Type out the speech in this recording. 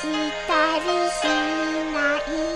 したりしない。